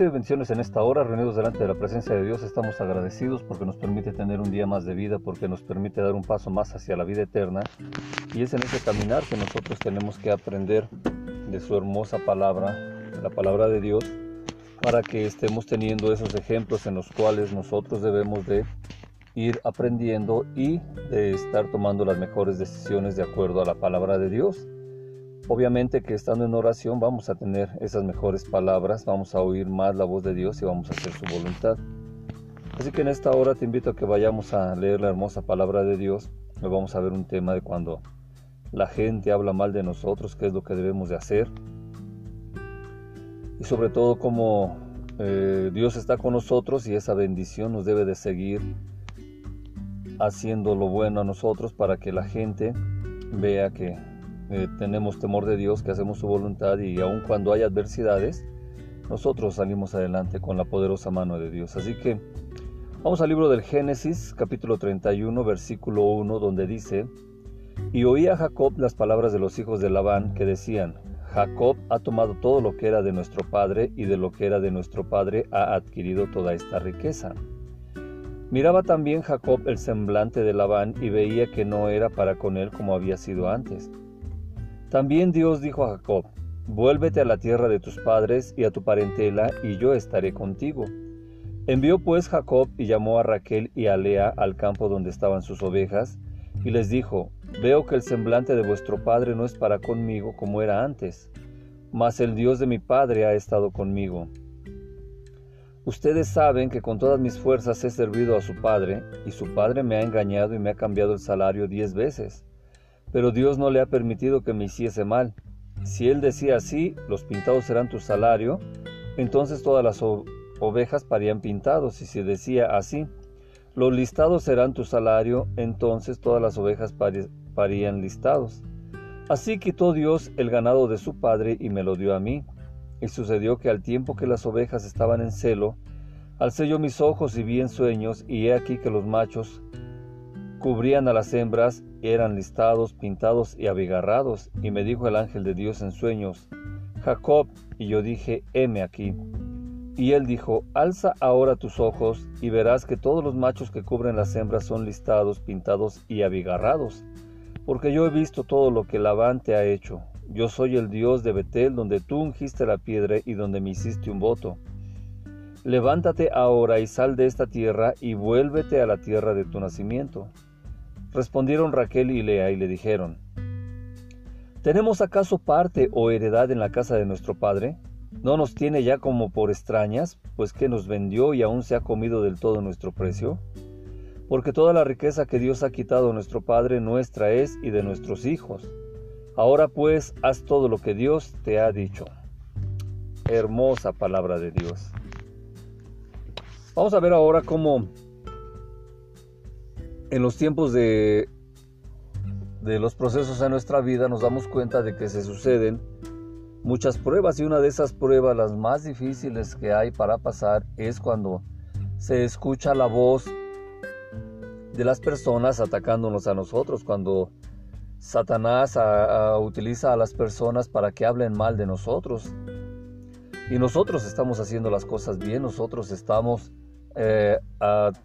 recibe bendiciones en esta hora, reunidos delante de la presencia de Dios. Estamos agradecidos porque nos permite tener un día más de vida, porque nos permite dar un paso más hacia la vida eterna. Y es en ese caminar que nosotros tenemos que aprender de su hermosa palabra, la palabra de Dios, para que estemos teniendo esos ejemplos en los cuales nosotros debemos de ir aprendiendo y de estar tomando las mejores decisiones de acuerdo a la palabra de Dios. Obviamente que estando en oración vamos a tener esas mejores palabras, vamos a oír más la voz de Dios y vamos a hacer su voluntad. Así que en esta hora te invito a que vayamos a leer la hermosa palabra de Dios. Hoy vamos a ver un tema de cuando la gente habla mal de nosotros, qué es lo que debemos de hacer. Y sobre todo cómo eh, Dios está con nosotros y esa bendición nos debe de seguir haciendo lo bueno a nosotros para que la gente vea que eh, tenemos temor de Dios, que hacemos su voluntad y aun cuando hay adversidades, nosotros salimos adelante con la poderosa mano de Dios. Así que vamos al libro del Génesis, capítulo 31, versículo 1, donde dice, y oía Jacob las palabras de los hijos de Labán que decían, Jacob ha tomado todo lo que era de nuestro padre y de lo que era de nuestro padre ha adquirido toda esta riqueza. Miraba también Jacob el semblante de Labán y veía que no era para con él como había sido antes también Dios dijo a Jacob, Vuélvete a la tierra de tus padres y a tu parentela, y yo estaré contigo. Envió pues Jacob y llamó a Raquel y a Lea al campo donde estaban sus ovejas, y les dijo, Veo que el semblante de vuestro padre no es para conmigo como era antes, mas el Dios de mi padre ha estado conmigo. Ustedes saben que con todas mis fuerzas he servido a su padre, y su padre me ha engañado y me ha cambiado el salario diez veces. Pero Dios no le ha permitido que me hiciese mal. Si él decía así, los pintados serán tu salario, entonces todas las ovejas parían pintados. Y si decía así, los listados serán tu salario, entonces todas las ovejas parían listados. Así quitó Dios el ganado de su padre y me lo dio a mí. Y sucedió que al tiempo que las ovejas estaban en celo, alcé yo mis ojos y vi en sueños, y he aquí que los machos cubrían a las hembras, eran listados, pintados y abigarrados, y me dijo el ángel de Dios en sueños, Jacob, y yo dije, heme aquí. Y él dijo, alza ahora tus ojos, y verás que todos los machos que cubren las hembras son listados, pintados y abigarrados, porque yo he visto todo lo que Labán te ha hecho. Yo soy el Dios de Betel, donde tú ungiste la piedra y donde me hiciste un voto. Levántate ahora y sal de esta tierra y vuélvete a la tierra de tu nacimiento. Respondieron Raquel y Lea y le dijeron, ¿Tenemos acaso parte o heredad en la casa de nuestro padre? ¿No nos tiene ya como por extrañas, pues que nos vendió y aún se ha comido del todo nuestro precio? Porque toda la riqueza que Dios ha quitado a nuestro Padre nuestra es y de nuestros hijos. Ahora pues haz todo lo que Dios te ha dicho. Hermosa palabra de Dios. Vamos a ver ahora cómo en los tiempos de, de los procesos en nuestra vida nos damos cuenta de que se suceden muchas pruebas y una de esas pruebas, las más difíciles que hay para pasar, es cuando se escucha la voz de las personas atacándonos a nosotros, cuando Satanás utiliza a las personas para que hablen mal de nosotros. Y nosotros estamos haciendo las cosas bien, nosotros estamos eh,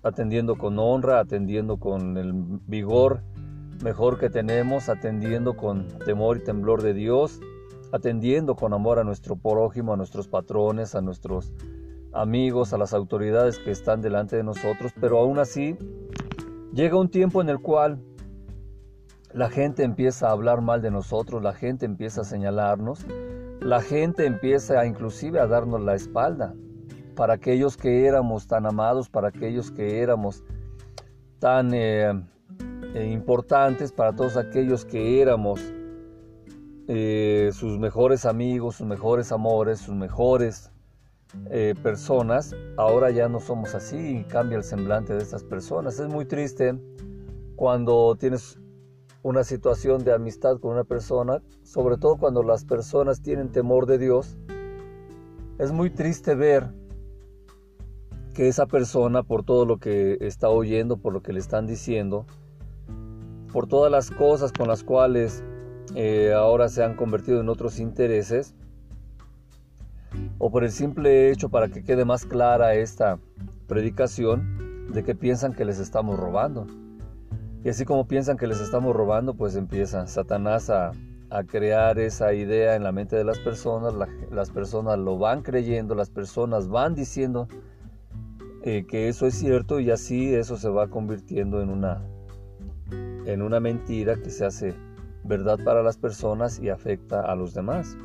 atendiendo con honra, atendiendo con el vigor mejor que tenemos, atendiendo con temor y temblor de Dios, atendiendo con amor a nuestro prójimo, a nuestros patrones, a nuestros amigos, a las autoridades que están delante de nosotros, pero aún así llega un tiempo en el cual la gente empieza a hablar mal de nosotros, la gente empieza a señalarnos, la gente empieza inclusive a darnos la espalda para aquellos que éramos tan amados, para aquellos que éramos tan eh, eh, importantes, para todos aquellos que éramos eh, sus mejores amigos, sus mejores amores, sus mejores personas, ahora ya no somos así y cambia el semblante de estas personas. Es muy triste cuando tienes una situación de amistad con una persona, sobre todo cuando las personas tienen temor de Dios. Es muy triste ver que esa persona, por todo lo que está oyendo, por lo que le están diciendo, por todas las cosas con las cuales eh, ahora se han convertido en otros intereses, o por el simple hecho para que quede más clara esta predicación de que piensan que les estamos robando. Y así como piensan que les estamos robando, pues empieza Satanás a, crear esa idea en la mente de las personas, las personas lo van creyendo, las personas van diciendo eh, que eso es cierto y así eso se va convirtiendo en una, en una mentira que se hace verdad para las personas y afecta a los demás.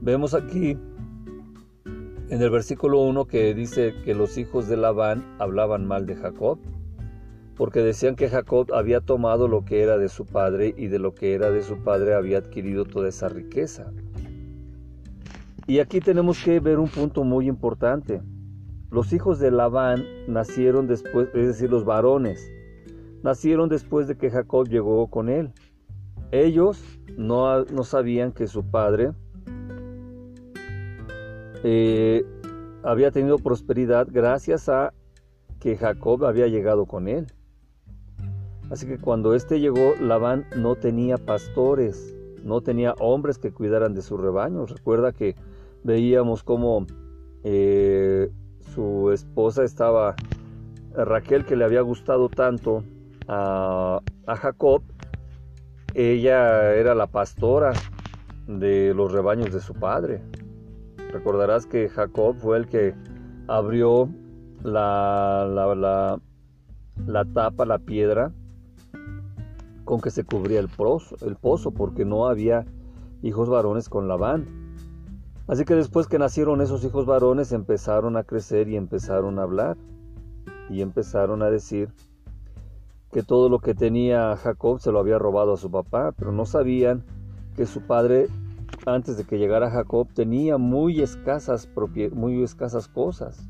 Vemos aquí en el versículo 1 que dice que los hijos de Labán hablaban mal de Jacob, porque decían que Jacob había tomado lo que era de su padre y de lo que era de su padre había adquirido toda esa riqueza. Y aquí tenemos que ver un punto muy importante. Los hijos de Labán nacieron después, es decir, los varones, nacieron después de que Jacob llegó con él. Ellos no, no sabían que su padre eh, había tenido prosperidad gracias a que Jacob había llegado con él. Así que cuando éste llegó, Labán no tenía pastores, no tenía hombres que cuidaran de sus rebaños. Recuerda que veíamos cómo eh, su esposa estaba, Raquel, que le había gustado tanto a, Jacob, ella era la pastora de los rebaños de su padre. Recordarás que Jacob fue el que abrió la, la, la, tapa, la piedra con que se cubría el pozo, el pozo, porque no había hijos varones con Labán. Así que después que nacieron esos hijos varones empezaron a crecer y empezaron a hablar y empezaron a decir que todo lo que tenía Jacob se lo había robado a su papá, pero no sabían que su padre, antes de que llegara Jacob, tenía muy escasas, muy escasas cosas.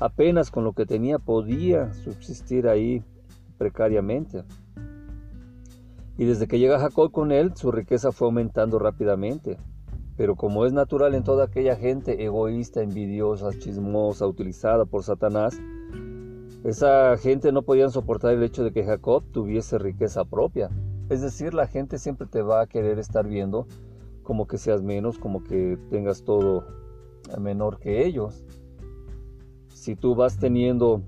Apenas con lo que tenía podía subsistir ahí precariamente. Y desde que llega Jacob con él, su riqueza fue aumentando rápidamente. Pero como es natural en toda aquella gente egoísta, envidiosa, chismosa, utilizada por Satanás, esa gente no podían soportar el hecho de que Jacob tuviese riqueza propia. Es decir, la gente siempre te va a querer estar viendo como que seas menos, como que tengas todo menor que ellos. Si tú vas teniendo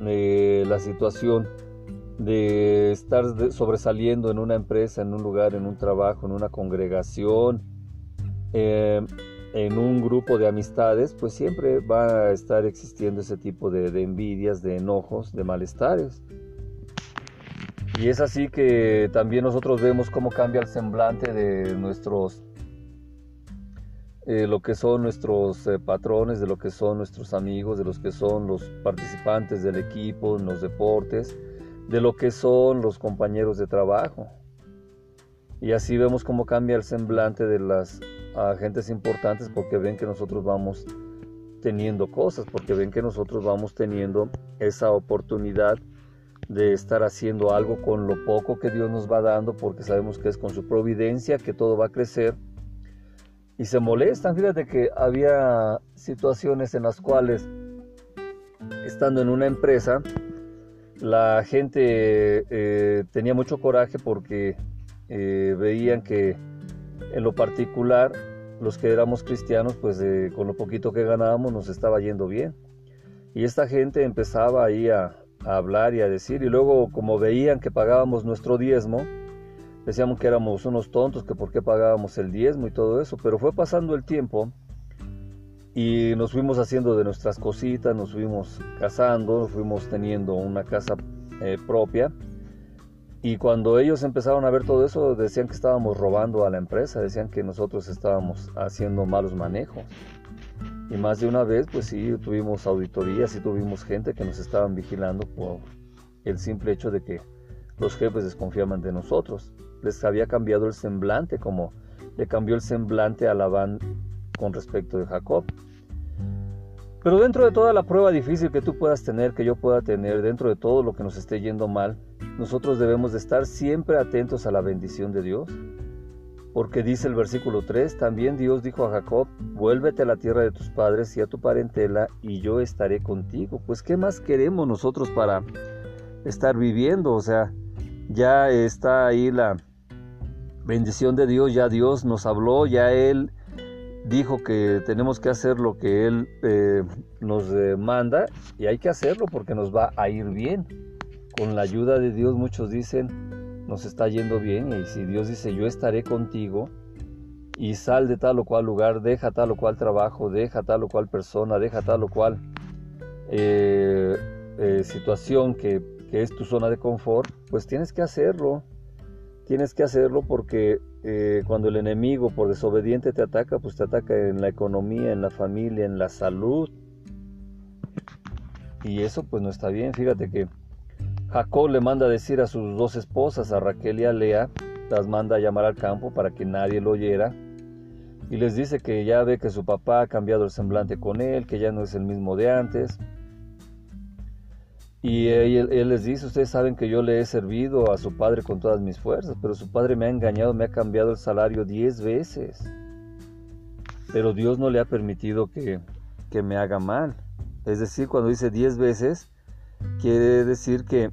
eh, la situación de estar sobresaliendo en una empresa, en un lugar, en un trabajo, en una congregación, eh, en un grupo de amistades, pues siempre va a estar existiendo ese tipo de, envidias, de enojos, de malestares. Y es así que también nosotros vemos cómo cambia el semblante de nuestros, eh, lo que son nuestros eh, patrones, de lo que son nuestros amigos, de los que son los participantes del equipo en los deportes, de lo que son los compañeros de trabajo. Y así vemos cómo cambia el semblante de las agentes importantes porque ven que nosotros vamos teniendo cosas, porque ven que nosotros vamos teniendo esa oportunidad de estar haciendo algo con lo poco que Dios nos va dando, porque sabemos que es con su providencia que todo va a crecer. Y se molestan, fíjate que había situaciones en las cuales, estando en una empresa, la gente eh, tenía mucho coraje porque eh, veían que en lo particular los que éramos cristianos pues con lo poquito que ganábamos nos estaba yendo bien. Y esta gente empezaba ahí a, a hablar y a decir y luego como veían que pagábamos nuestro diezmo decíamos que éramos unos tontos que por qué pagábamos el diezmo y todo eso. Pero fue pasando el tiempo y nos fuimos haciendo de nuestras cositas nos fuimos casando nos fuimos teniendo una casa eh, propia y cuando ellos empezaron a ver todo eso, decían que estábamos robando a la empresa, decían que nosotros estábamos haciendo malos manejos. Y más de una vez, pues sí, tuvimos auditorías y tuvimos gente que nos estaban vigilando por el simple hecho de que los jefes desconfiaban de nosotros. Les había cambiado el semblante, como le cambió el semblante a Labán con respecto de Jacob. Pero dentro de toda la prueba difícil que tú puedas tener, que yo pueda tener, dentro de todo lo que nos esté yendo mal, nosotros debemos de estar siempre atentos a la bendición de Dios. Porque dice el versículo 3, también Dios dijo a Jacob, vuélvete a la tierra de tus padres y a tu parentela y yo estaré contigo. Pues ¿qué más queremos nosotros para estar viviendo? O sea, ya está ahí la bendición de Dios, ya Dios nos habló, ya Él dijo que tenemos que hacer lo que Él eh, nos manda y hay que hacerlo porque nos va a ir bien. Con la ayuda de Dios muchos dicen, nos está yendo bien y si Dios dice, yo estaré contigo y sal de tal o cual lugar, deja tal o cual trabajo, deja tal o cual persona, deja tal o cual eh, eh, situación que, que es tu zona de confort, pues tienes que hacerlo. Tienes que hacerlo porque eh, cuando el enemigo por desobediente te ataca, pues te ataca en la economía, en la familia, en la salud. Y eso pues no está bien. Fíjate que Jacob le manda a decir a sus dos esposas, a Raquel y a Lea, las manda a llamar al campo para que nadie lo oyera. Y les dice que ya ve que su papá ha cambiado el semblante con él, que ya no es el mismo de antes. Y él, les dice, ustedes saben que yo le he servido a su padre con todas mis fuerzas, pero su padre me ha engañado, me ha cambiado el salario diez veces. Pero Dios no le ha permitido que, que me haga mal. Es decir, cuando dice diez veces, quiere decir que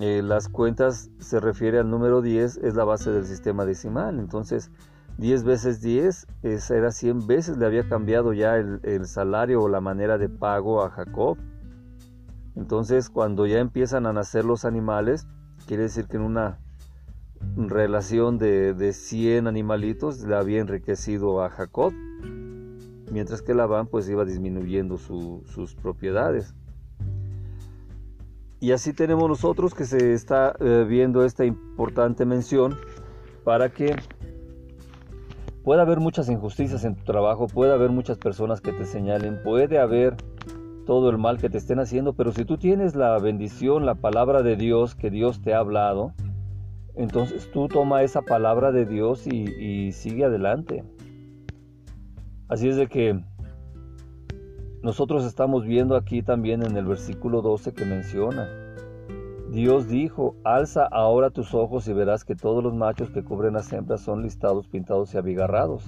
eh, las cuentas se refiere al número 10, es la base del sistema decimal. Entonces, 10 veces 10 era 100 veces, le había cambiado ya el, el salario o la manera de pago a Jacob. Entonces, cuando ya empiezan a nacer los animales, quiere decir que en una relación de, de 100 animalitos le había enriquecido a Jacob, mientras que Labán pues iba disminuyendo sus propiedades. Y así tenemos nosotros que se está eh, viendo esta importante mención para que pueda haber muchas injusticias en tu trabajo, puede haber muchas personas que te señalen, puede haber todo el mal que te estén haciendo, pero si tú tienes la bendición, la palabra de Dios que Dios te ha hablado, entonces tú toma esa palabra de Dios y, sigue adelante. Así es de que nosotros estamos viendo aquí también en el versículo 12 que menciona, Dios dijo, alza ahora tus ojos y verás que todos los machos que cubren las hembras son listados, pintados y abigarrados,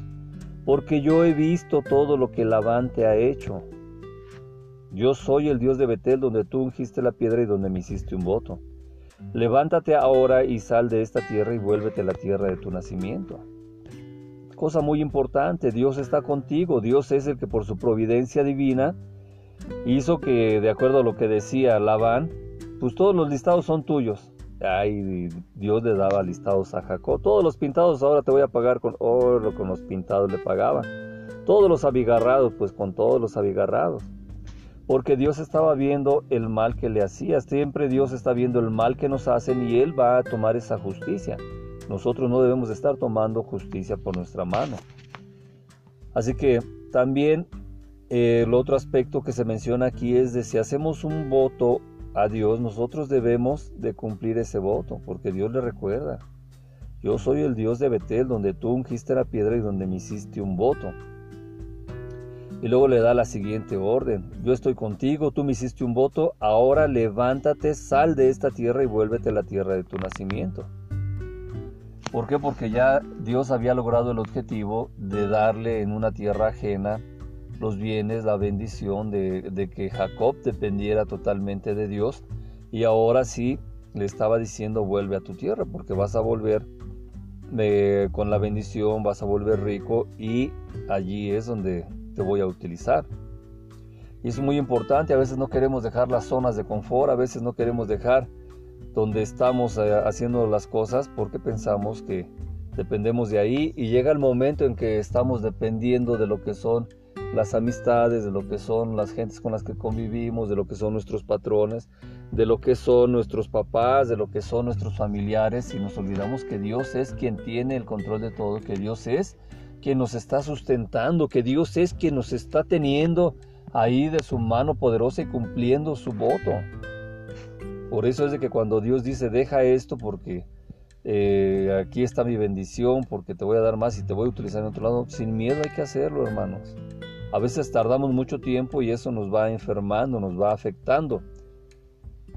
porque yo he visto todo lo que Labán te ha hecho yo soy el Dios de Betel, donde tú ungiste la piedra y donde me hiciste un voto. Levántate ahora y sal de esta tierra y vuélvete a la tierra de tu nacimiento. Cosa muy importante, Dios está contigo, Dios es el que por su providencia divina hizo que, de acuerdo a lo que decía Labán, pues todos los listados son tuyos. Ay, Dios le daba listados a Jacob. Todos los pintados ahora te voy a pagar con oro, con los pintados le pagaba. Todos los abigarrados, pues con todos los abigarrados porque Dios estaba viendo el mal que le hacía. Siempre Dios está viendo el mal que nos hacen y Él va a tomar esa justicia. Nosotros no debemos estar tomando justicia por nuestra mano. Así que también eh, el otro aspecto que se menciona aquí es de si hacemos un voto a Dios, nosotros debemos de cumplir ese voto, porque Dios le recuerda. Yo soy el Dios de Betel, donde tú ungiste la piedra y donde me hiciste un voto. Y luego le da la siguiente orden. Yo estoy contigo, tú me hiciste un voto, ahora levántate, sal de esta tierra y vuélvete a la tierra de tu nacimiento. ¿Por qué? Porque ya Dios había logrado el objetivo de darle en una tierra ajena los bienes, la bendición de, que Jacob dependiera totalmente de Dios. Y ahora sí le estaba diciendo vuelve a tu tierra porque vas a volver eh, con la bendición, vas a volver rico y allí es donde te voy a utilizar. Y es muy importante, a veces no queremos dejar las zonas de confort, a veces no queremos dejar donde estamos eh, haciendo las cosas porque pensamos que dependemos de ahí y llega el momento en que estamos dependiendo de lo que son las amistades, de lo que son las gentes con las que convivimos, de lo que son nuestros patrones, de lo que son nuestros papás, de lo que son nuestros familiares y nos olvidamos que Dios es quien tiene el control de todo, que Dios es quien nos está sustentando, que Dios es quien nos está teniendo ahí de su mano poderosa y cumpliendo su voto. Por eso es de que cuando Dios dice, deja esto porque eh, aquí está mi bendición, porque te voy a dar más y te voy a utilizar en otro lado, sin miedo hay que hacerlo, hermanos. A veces tardamos mucho tiempo y eso nos va enfermando, nos va afectando.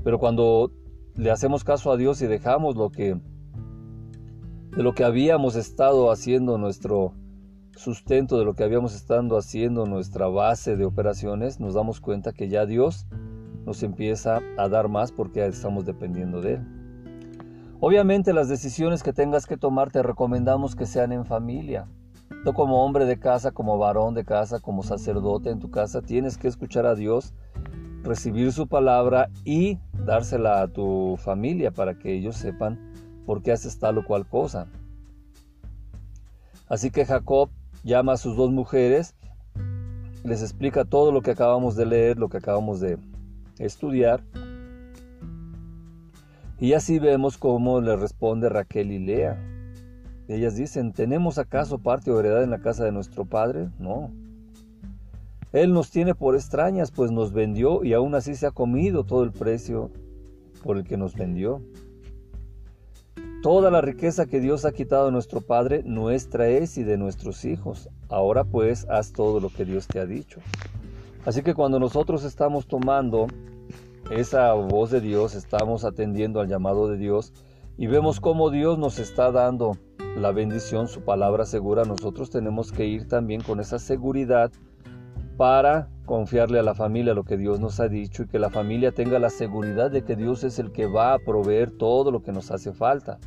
Pero cuando le hacemos caso a Dios y dejamos lo que de lo que habíamos estado haciendo nuestro sustento de lo que habíamos estado haciendo, nuestra base de operaciones, nos damos cuenta que ya Dios nos empieza a dar más porque estamos dependiendo de Él. Obviamente las decisiones que tengas que tomar te recomendamos que sean en familia. Tú como hombre de casa, como varón de casa, como sacerdote en tu casa, tienes que escuchar a Dios, recibir su palabra y dársela a tu familia para que ellos sepan por qué haces tal o cual cosa. Así que Jacob llama a sus dos mujeres, les explica todo lo que acabamos de leer, lo que acabamos de estudiar. Y así vemos cómo le responde Raquel y Lea. Ellas dicen, ¿tenemos acaso parte o heredad en la casa de nuestro padre? No. Él nos tiene por extrañas, pues nos vendió y aún así se ha comido todo el precio por el que nos vendió. Toda la riqueza que Dios ha quitado a nuestro Padre, nuestra es y de nuestros hijos. Ahora pues haz todo lo que Dios te ha dicho. Así que cuando nosotros estamos tomando esa voz de Dios, estamos atendiendo al llamado de Dios y vemos cómo Dios nos está dando la bendición, su palabra segura, nosotros tenemos que ir también con esa seguridad para confiarle a la familia lo que Dios nos ha dicho y que la familia tenga la seguridad de que Dios es el que va a proveer todo lo que nos hace falta.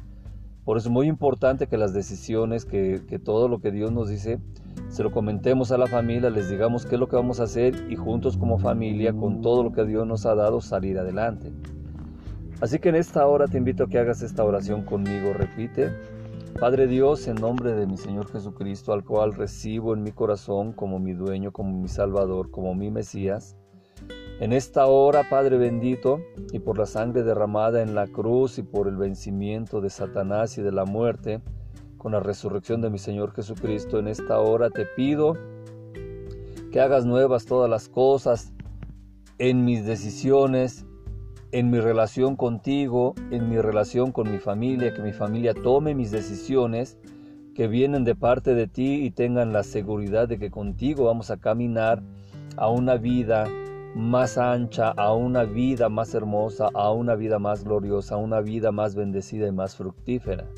Por eso es muy importante que las decisiones, que, todo lo que Dios nos dice, se lo comentemos a la familia, les digamos qué es lo que vamos a hacer y juntos como familia, con todo lo que Dios nos ha dado, salir adelante. Así que en esta hora te invito a que hagas esta oración conmigo. Repite, Padre Dios, en nombre de mi Señor Jesucristo, al cual recibo en mi corazón como mi dueño, como mi Salvador, como mi Mesías, en esta hora, Padre bendito, y por la sangre derramada en la cruz y por el vencimiento de Satanás y de la muerte, con la resurrección de mi Señor Jesucristo, en esta hora te pido que hagas nuevas todas las cosas en mis decisiones, en mi relación contigo, en mi relación con mi familia, que mi familia tome mis decisiones que vienen de parte de ti y tengan la seguridad de que contigo vamos a caminar a una vida más ancha, a una vida más hermosa, a una vida más gloriosa, a una vida más bendecida y más fructífera.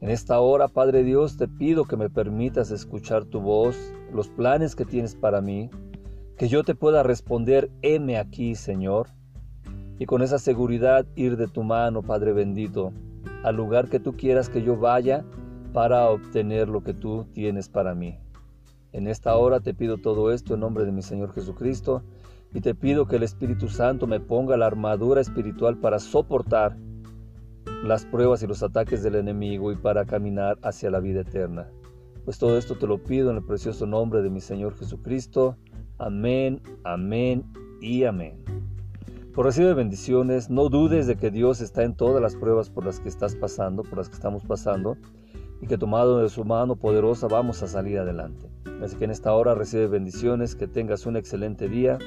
En esta hora, Padre Dios, te pido que me permitas escuchar tu voz, los planes que tienes para mí, que yo te pueda responder, heme aquí, Señor, y con esa seguridad ir de tu mano, Padre bendito, al lugar que tú quieras que yo vaya para obtener lo que tú tienes para mí. En esta hora te pido todo esto en nombre de mi Señor Jesucristo y te pido que el Espíritu Santo me ponga la armadura espiritual para soportar las pruebas y los ataques del enemigo y para caminar hacia la vida eterna. Pues todo esto te lo pido en el precioso nombre de mi Señor Jesucristo. Amén, amén y amén. Por recibe bendiciones, no dudes de que Dios está en todas las pruebas por las que estás pasando, por las que estamos pasando, y que tomado de su mano poderosa vamos a salir adelante. Así que en esta hora recibe bendiciones, que tengas un excelente día,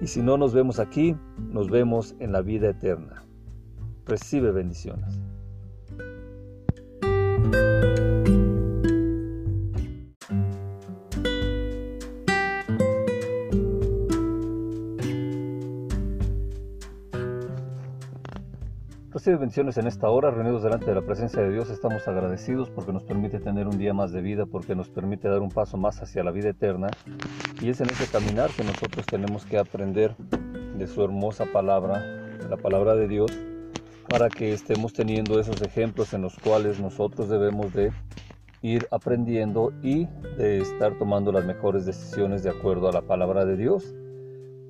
y si no nos vemos aquí, nos vemos en la vida eterna. Recibe bendiciones. Recibe bendiciones en esta hora, reunidos delante de la presencia de Dios. Estamos agradecidos porque nos permite tener un día más de vida, porque nos permite dar un paso más hacia la vida eterna. Y es en ese caminar que nosotros tenemos que aprender de su hermosa palabra, la palabra de Dios, para que estemos teniendo esos ejemplos en los cuales nosotros debemos de ir aprendiendo y de estar tomando las mejores decisiones de acuerdo a la palabra de Dios.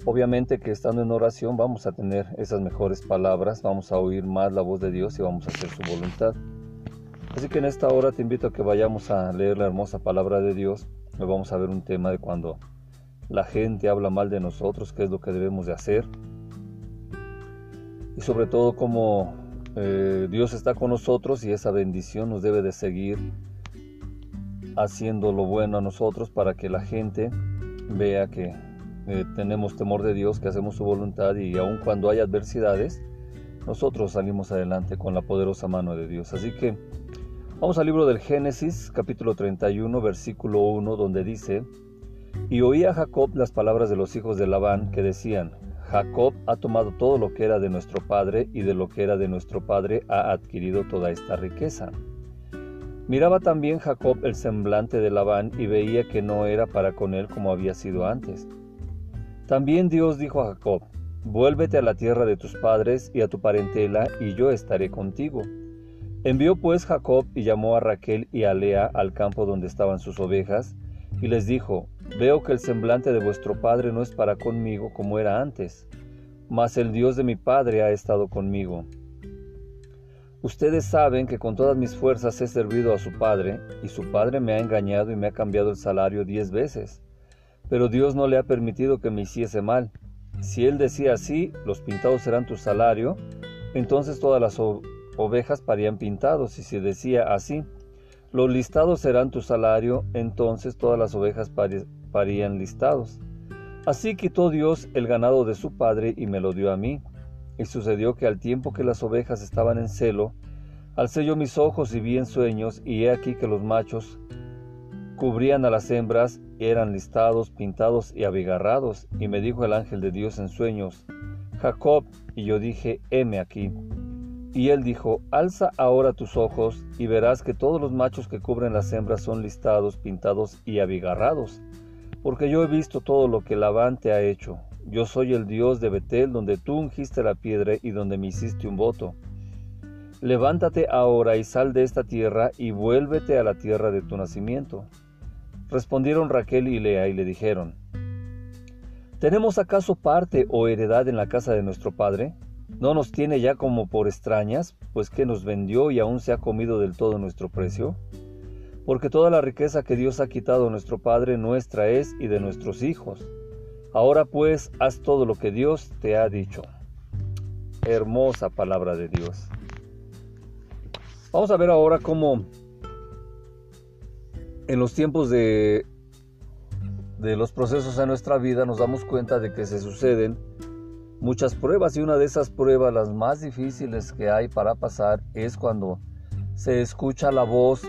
Obviamente que estando en oración vamos a tener esas mejores palabras, vamos a oír más la voz de Dios y vamos a hacer su voluntad. Así que en esta hora te invito a que vayamos a leer la hermosa palabra de Dios. Hoy vamos a ver un tema de cuando la gente habla mal de nosotros, qué es lo que debemos de hacer. Y sobre todo cómo eh, Dios está con nosotros y esa bendición nos debe de seguir haciendo lo bueno a nosotros para que la gente vea que eh, tenemos temor de Dios, que hacemos su voluntad y aun cuando hay adversidades, nosotros salimos adelante con la poderosa mano de Dios. Así que vamos al libro del Génesis, capítulo 31, versículo 1, donde dice, y oía Jacob las palabras de los hijos de Labán que decían, Jacob ha tomado todo lo que era de nuestro padre y de lo que era de nuestro padre ha adquirido toda esta riqueza. Miraba también Jacob el semblante de Labán y veía que no era para con él como había sido antes también Dios dijo a Jacob, vuélvete a la tierra de tus padres y a tu parentela, y yo estaré contigo. Envió pues Jacob y llamó a Raquel y a Lea al campo donde estaban sus ovejas, y les dijo, Veo que el semblante de vuestro padre no es para conmigo como era antes, mas el Dios de mi padre ha estado conmigo. Ustedes saben que con todas mis fuerzas he servido a su padre, y su padre me ha engañado y me ha cambiado el salario diez veces. Pero Dios no le ha permitido que me hiciese mal. Si él decía así, los pintados serán tu salario, entonces todas las ovejas parían pintados, y si decía así, los listados serán tu salario, entonces todas las ovejas parían listados. Así quitó Dios el ganado de su padre y me lo dio a mí. Y sucedió que al tiempo que las ovejas estaban en celo, alcé yo mis ojos y vi en sueños, y he aquí que los machos cubrían a las hembras, eran listados, pintados y abigarrados. Y me dijo el ángel de Dios en sueños, Jacob, y yo dije, heme aquí. Y él dijo, Alza ahora tus ojos y verás que todos los machos que cubren las hembras son listados, pintados y abigarrados, porque yo he visto todo lo que Labán te ha hecho. Yo soy el Dios de Betel, donde tú ungiste la piedra y donde me hiciste un voto. Levántate ahora y sal de esta tierra y vuélvete a la tierra de tu nacimiento. Respondieron Raquel y Lea y le dijeron, ¿Tenemos acaso parte o heredad en la casa de nuestro padre? ¿No nos tiene ya como por extrañas, pues que nos vendió y aún se ha comido del todo nuestro precio? Porque toda la riqueza que Dios ha quitado a nuestro Padre nuestra es y de nuestros hijos. Ahora pues haz todo lo que Dios te ha dicho. Hermosa palabra de Dios. Vamos a ver ahora cómo en los tiempos de, de los procesos en nuestra vida nos damos cuenta de que se suceden muchas pruebas y una de esas pruebas, las más difíciles que hay para pasar, es cuando se escucha la voz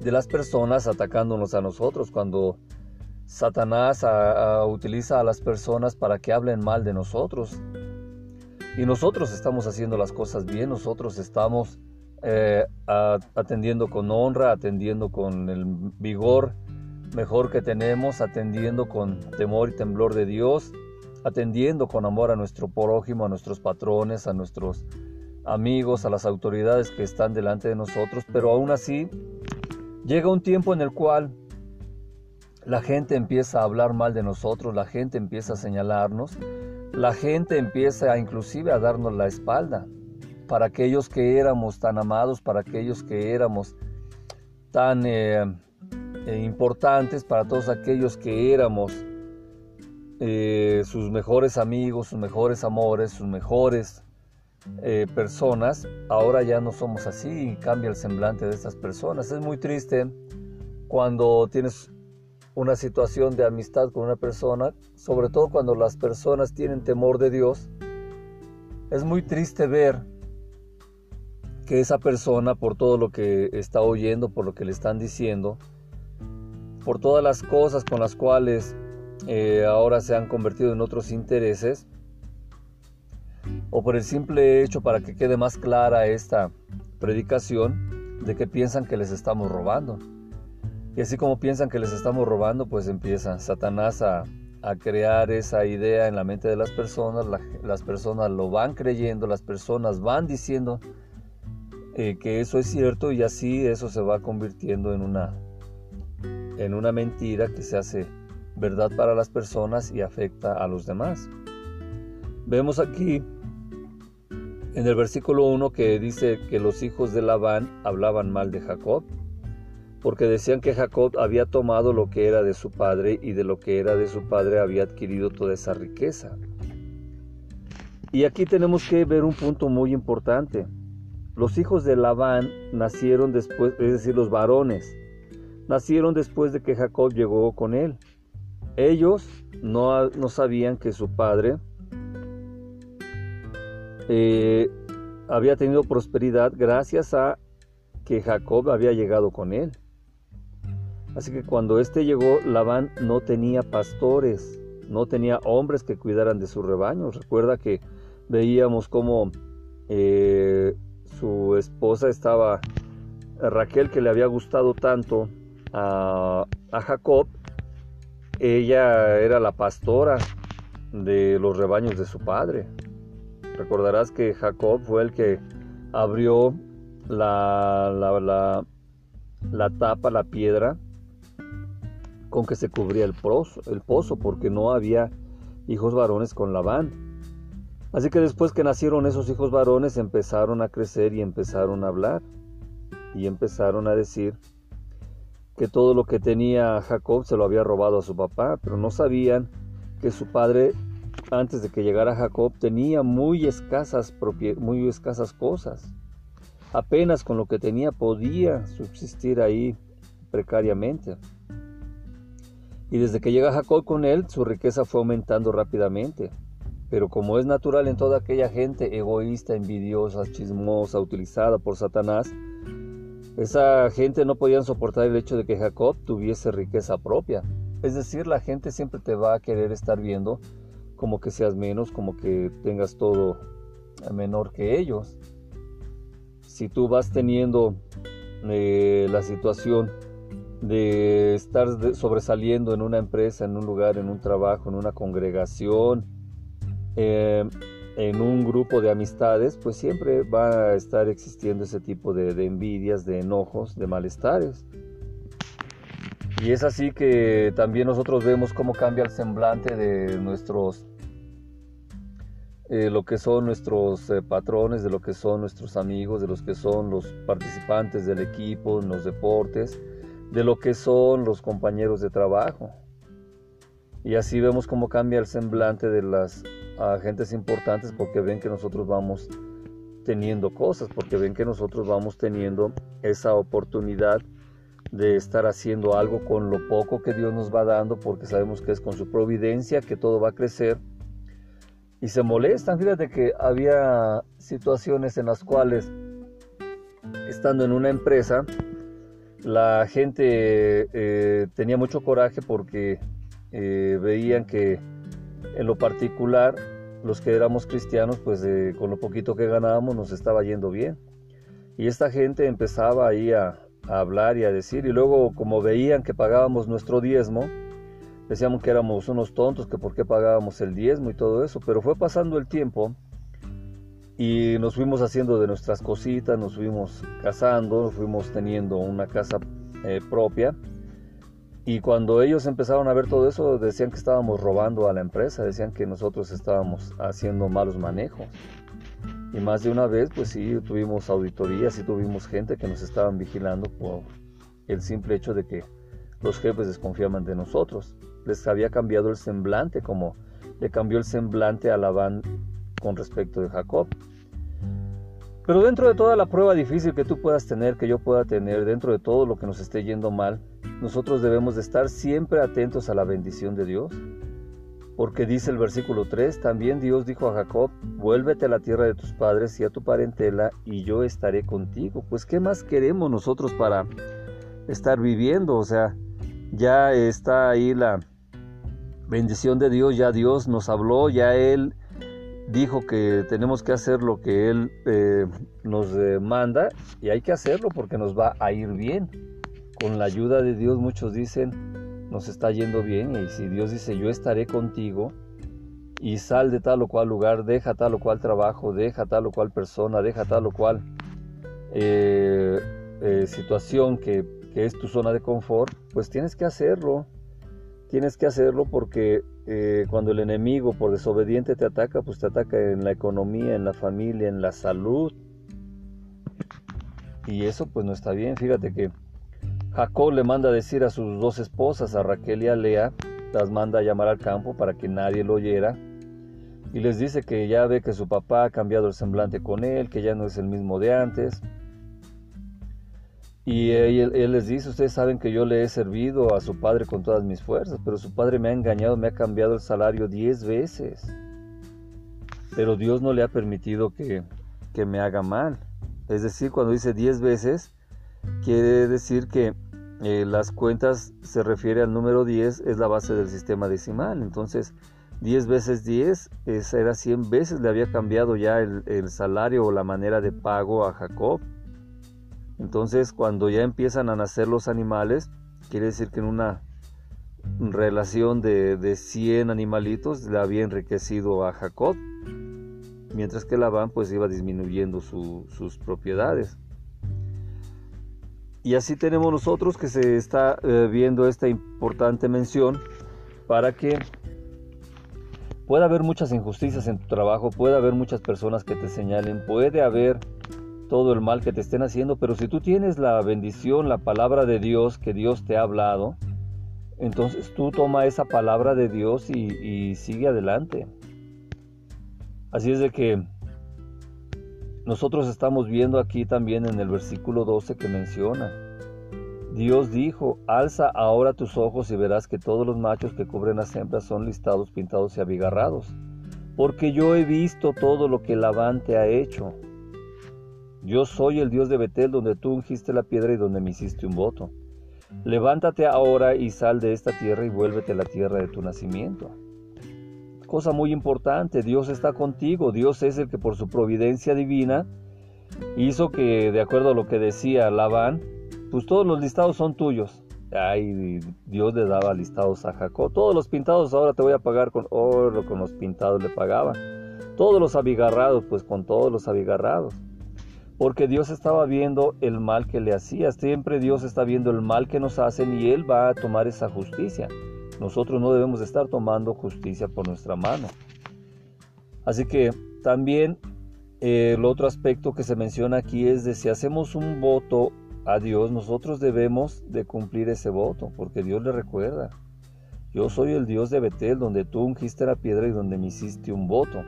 de las personas atacándonos a nosotros, cuando Satanás utiliza a las personas para que hablen mal de nosotros. Y nosotros estamos haciendo las cosas bien, nosotros estamos eh, atendiendo con honra, atendiendo con el vigor mejor que tenemos, atendiendo con temor y temblor de Dios atendiendo con amor a nuestro prójimo, a nuestros patrones, a nuestros amigos, a las autoridades que están delante de nosotros, pero aún así llega un tiempo en el cual la gente empieza a hablar mal de nosotros, la gente empieza a señalarnos, la gente empieza a, inclusive a darnos la espalda. Para aquellos que éramos tan amados, para aquellos que éramos tan eh, eh, importantes, para todos aquellos que éramos eh, sus mejores amigos, sus mejores amores, sus mejores personas, ahora ya no somos así y cambia el semblante de estas personas. Es muy triste cuando tienes una situación de amistad con una persona, sobre todo cuando las personas tienen temor de Dios. Es muy triste ver que esa persona, por todo lo que está oyendo, por lo que le están diciendo, por todas las cosas con las cuales eh, ahora se han convertido en otros intereses o por el simple hecho para que quede más clara esta predicación de que piensan que les estamos robando. Y así como piensan que les estamos robando, pues empieza Satanás a, crear esa idea en la mente de las personas, las personas lo van creyendo, las personas van diciendo eh, que eso es cierto y así eso se va convirtiendo en una, en una mentira que se hace verdad para las personas y afecta a los demás. Vemos aquí en el versículo 1 que dice que los hijos de Labán hablaban mal de Jacob, porque decían que Jacob había tomado lo que era de su padre y de lo que era de su padre había adquirido toda esa riqueza. Y aquí tenemos que ver un punto muy importante. Los hijos de Labán nacieron después, es decir, los varones, nacieron después de que Jacob llegó con él. Ellos no, sabían que su padre eh, había tenido prosperidad gracias a que Jacob había llegado con él. Así que cuando éste llegó, Labán no tenía pastores, no tenía hombres que cuidaran de sus rebaños. Recuerda que veíamos cómo eh, su esposa estaba, Raquel, que le había gustado tanto a, Jacob, ella era la pastora de los rebaños de su padre. Recordarás que Jacob fue el que abrió la, la, la, tapa, la piedra con que se cubría el pozo, el pozo, porque no había hijos varones con Labán. Así que después que nacieron esos hijos varones empezaron a crecer y empezaron a hablar y empezaron a decir que todo lo que tenía Jacob se lo había robado a su papá, pero no sabían que su padre antes de que llegara Jacob tenía muy escasas, muy escasas cosas. Apenas con lo que tenía podía subsistir ahí precariamente. Y desde que llega Jacob con él, su riqueza fue aumentando rápidamente. Pero como es natural en toda aquella gente egoísta, envidiosa, chismosa, utilizada por Satanás, esa gente no podían soportar el hecho de que Jacob tuviese riqueza propia. Es decir, la gente siempre te va a querer estar viendo como que seas menos, como que tengas todo menor que ellos. Si tú vas teniendo eh, la situación de estar sobresaliendo en una empresa, en un lugar, en un trabajo, en una congregación, eh, en un grupo de amistades, pues siempre va a estar existiendo ese tipo de, envidias, de enojos, de malestares. Y es así que también nosotros vemos cómo cambia el semblante de nuestros, eh, lo que son nuestros eh, patrones, de lo que son nuestros amigos, de los que son los participantes del equipo en los deportes, de lo que son los compañeros de trabajo. Y así vemos cómo cambia el semblante de las agentes importantes porque ven que nosotros vamos teniendo cosas, porque ven que nosotros vamos teniendo esa oportunidad de estar haciendo algo con lo poco que Dios nos va dando, porque sabemos que es con su providencia que todo va a crecer. Y se molestan, fíjate que había situaciones en las cuales, estando en una empresa, la gente eh, tenía mucho coraje porque eh, veían que en lo particular los que éramos cristianos pues con lo poquito que ganábamos nos estaba yendo bien. Y esta gente empezaba ahí a, hablar y a decir y luego como veían que pagábamos nuestro diezmo decíamos que éramos unos tontos que por qué pagábamos el diezmo y todo eso. Pero fue pasando el tiempo y nos fuimos haciendo de nuestras cositas nos fuimos casando nos fuimos teniendo una casa eh, propia y cuando ellos empezaron a ver todo eso, decían que estábamos robando a la empresa, decían que nosotros estábamos haciendo malos manejos. Y más de una vez, pues sí, tuvimos auditorías y tuvimos gente que nos estaban vigilando por el simple hecho de que los jefes desconfiaban de nosotros. Les había cambiado el semblante, como le cambió el semblante a Labán con respecto de Jacob. Pero dentro de toda la prueba difícil que tú puedas tener, que yo pueda tener, dentro de todo lo que nos esté yendo mal, nosotros debemos de estar siempre atentos a la bendición de Dios. Porque dice el versículo 3, también Dios dijo a Jacob, vuélvete a la tierra de tus padres y a tu parentela y yo estaré contigo. Pues ¿qué más queremos nosotros para estar viviendo? O sea, ya está ahí la bendición de Dios, ya Dios nos habló, ya Él dijo que tenemos que hacer lo que Él eh, nos manda y hay que hacerlo porque nos va a ir bien con la ayuda de Dios muchos dicen, nos está yendo bien y si Dios dice, yo estaré contigo y sal de tal o cual lugar, deja tal o cual trabajo, deja tal o cual persona, deja tal o cual eh, eh, situación que, que, es tu zona de confort, pues tienes que hacerlo. Tienes que hacerlo porque eh, cuando el enemigo por desobediente te ataca, pues te ataca en la economía, en la familia, en la salud. Y eso pues no está bien. Fíjate que Jacob le manda a decir a sus dos esposas, a Raquel y a Lea, las manda a llamar al campo para que nadie lo oyera. Y les dice que ya ve que su papá ha cambiado el semblante con él, que ya no es el mismo de antes. Y él, les dice, ustedes saben que yo le he servido a su padre con todas mis fuerzas, pero su padre me ha engañado, me ha cambiado el salario diez veces. Pero Dios no le ha permitido que, que me haga mal. Es decir, cuando dice diez veces, quiere decir que eh, las cuentas se refiere al número 10, es la base del sistema decimal. Entonces, 10 veces 10 era 100 veces, le había cambiado ya el, el, salario o la manera de pago a Jacob. Entonces, cuando ya empiezan a nacer los animales, quiere decir que en una relación de, de 100 animalitos le había enriquecido a Jacob, mientras que Labán pues iba disminuyendo sus propiedades. Y así tenemos nosotros que se está eh, viendo esta importante mención para que pueda haber muchas injusticias en tu trabajo, puede haber muchas personas que te señalen, puede haber todo el mal que te estén haciendo, pero si tú tienes la bendición, la palabra de Dios que Dios te ha hablado, entonces tú toma esa palabra de Dios y, sigue adelante. Así es de que nosotros estamos viendo aquí también en el versículo 12 que menciona, Dios dijo, alza ahora tus ojos y verás que todos los machos que cubren las hembras son listados, pintados y abigarrados, porque yo he visto todo lo que Labán te ha hecho. Yo soy el Dios de Betel, donde tú ungiste la piedra y donde me hiciste un voto. Levántate ahora y sal de esta tierra y vuélvete a la tierra de tu nacimiento. Cosa muy importante, Dios está contigo, Dios es el que por su providencia divina hizo que, de acuerdo a lo que decía Labán, pues todos los listados son tuyos. Ay, Dios le daba listados a Jacob. Todos los pintados ahora te voy a pagar con oro, con los pintados le pagaba. Todos los abigarrados, pues con todos los abigarrados. Porque Dios estaba viendo el mal que le hacía. Siempre Dios está viendo el mal que nos hacen y Él va a tomar esa justicia. Nosotros no debemos estar tomando justicia por nuestra mano. Así que también eh, el otro aspecto que se menciona aquí es de si hacemos un voto a Dios, nosotros debemos de cumplir ese voto, porque Dios le recuerda. Yo soy el Dios de Betel, donde tú ungiste la piedra y donde me hiciste un voto.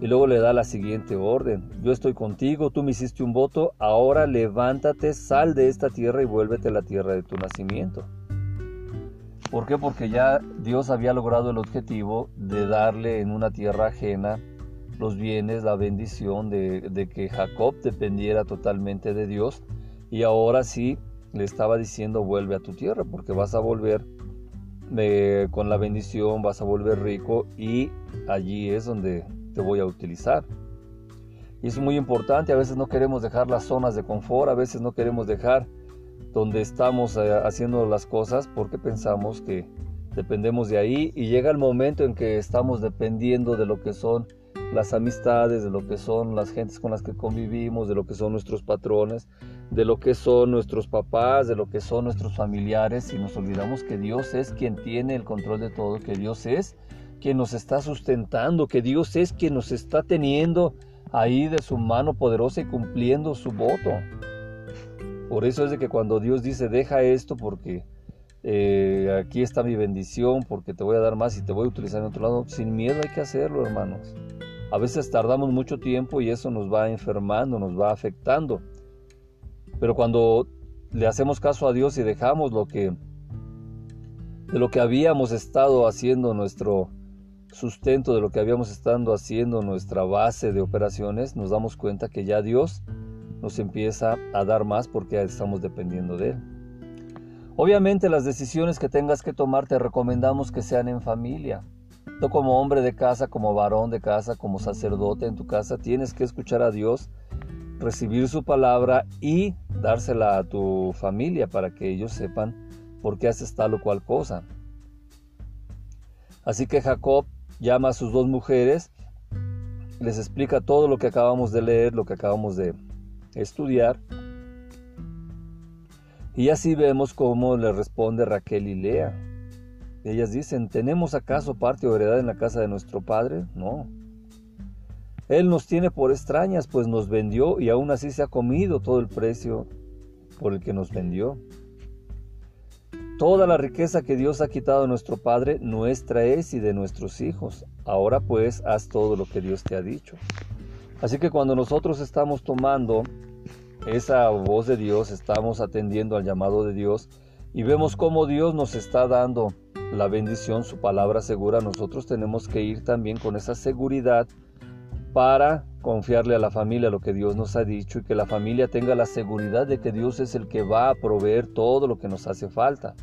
Y luego le da la siguiente orden. Yo estoy contigo, tú me hiciste un voto, ahora levántate, sal de esta tierra y vuélvete a la tierra de tu nacimiento. ¿Por qué? Porque ya Dios había logrado el objetivo de darle en una tierra ajena los bienes, la bendición de, que Jacob dependiera totalmente de Dios y ahora sí le estaba diciendo vuelve a tu tierra porque vas a volver eh, con la bendición, vas a volver rico y allí es donde voy a utilizar. Y es muy importante, a veces no queremos dejar las zonas de confort, a veces no queremos dejar donde estamos eh, haciendo las cosas porque pensamos que dependemos de ahí y llega el momento en que estamos dependiendo de lo que son las amistades, de lo que son las gentes con las que convivimos, de lo que son nuestros patrones, de lo que son nuestros papás, de lo que son nuestros familiares y nos olvidamos que Dios es quien tiene el control de todo, que Dios es quien nos está sustentando, que Dios es quien nos está teniendo ahí de su mano poderosa y cumpliendo su voto. Por eso es de que cuando Dios dice, deja esto porque eh, aquí está mi bendición, porque te voy a dar más y te voy a utilizar en otro lado, sin miedo hay que hacerlo, hermanos. A veces tardamos mucho tiempo y eso nos va enfermando, nos va afectando. Pero cuando le hacemos caso a Dios y dejamos lo que de lo que habíamos estado haciendo nuestro sustento, de lo que habíamos estado haciendo nuestra base de operaciones, nos damos cuenta que ya Dios nos empieza a dar más porque estamos dependiendo de Él. Obviamente las decisiones que tengas que tomar te recomendamos que sean en familia. Tú como hombre de casa, como varón de casa, como sacerdote en tu casa, tienes que escuchar a Dios, recibir su palabra y dársela a tu familia para que ellos sepan por qué haces tal o cual cosa. Así que Jacob llama a sus dos mujeres, les explica todo lo que acabamos de leer, lo que acabamos de estudiar. Y así vemos cómo le responde Raquel y Lea. Ellas dicen, ¿tenemos acaso parte o heredad en la casa de nuestro Padre? No. Él nos tiene por extrañas, pues nos vendió y aún así se ha comido todo el precio por el que nos vendió. Toda la riqueza que Dios ha quitado de nuestro Padre, nuestra es y de nuestros hijos. Ahora pues haz todo lo que Dios te ha dicho. Así que cuando nosotros estamos tomando esa voz de Dios, estamos atendiendo al llamado de Dios y vemos cómo Dios nos está dando la bendición, su palabra segura, nosotros tenemos que ir también con esa seguridad para confiarle a la familia lo que Dios nos ha dicho y que la familia tenga la seguridad de que Dios es el que va a proveer todo lo que nos hace falta.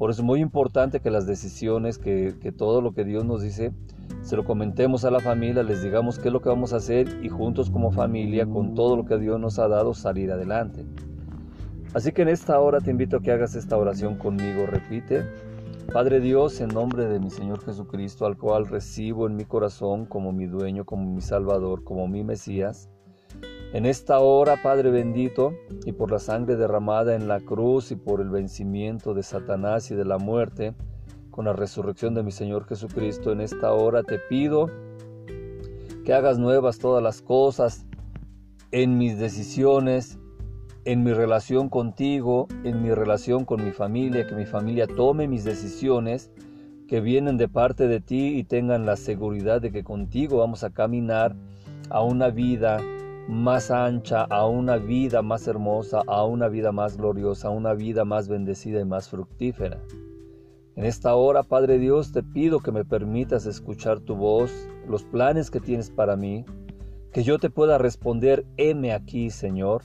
Por eso es muy importante que las decisiones, que, todo lo que Dios nos dice, se lo comentemos a la familia, les digamos qué es lo que vamos a hacer y juntos como familia, con todo lo que Dios nos ha dado, salir adelante. Así que en esta hora te invito a que hagas esta oración conmigo. Repite, Padre Dios, en nombre de mi Señor Jesucristo, al cual recibo en mi corazón como mi dueño, como mi Salvador, como mi Mesías, En esta hora, Padre bendito, y por la sangre derramada en la cruz y por el vencimiento de Satanás y de la muerte, con la resurrección de mi Señor Jesucristo, en esta hora te pido que hagas nuevas todas las cosas en mis decisiones, en mi relación contigo, en mi relación con mi familia, que mi familia tome mis decisiones que vienen de parte de ti y tengan la seguridad de que contigo vamos a caminar a una vida más ancha, a una vida más hermosa, a una vida más gloriosa, a una vida más bendecida y más fructífera. En esta hora, Padre Dios, te pido que me permitas escuchar tu voz, los planes que tienes para mí, que yo te pueda responder, heme aquí, Señor,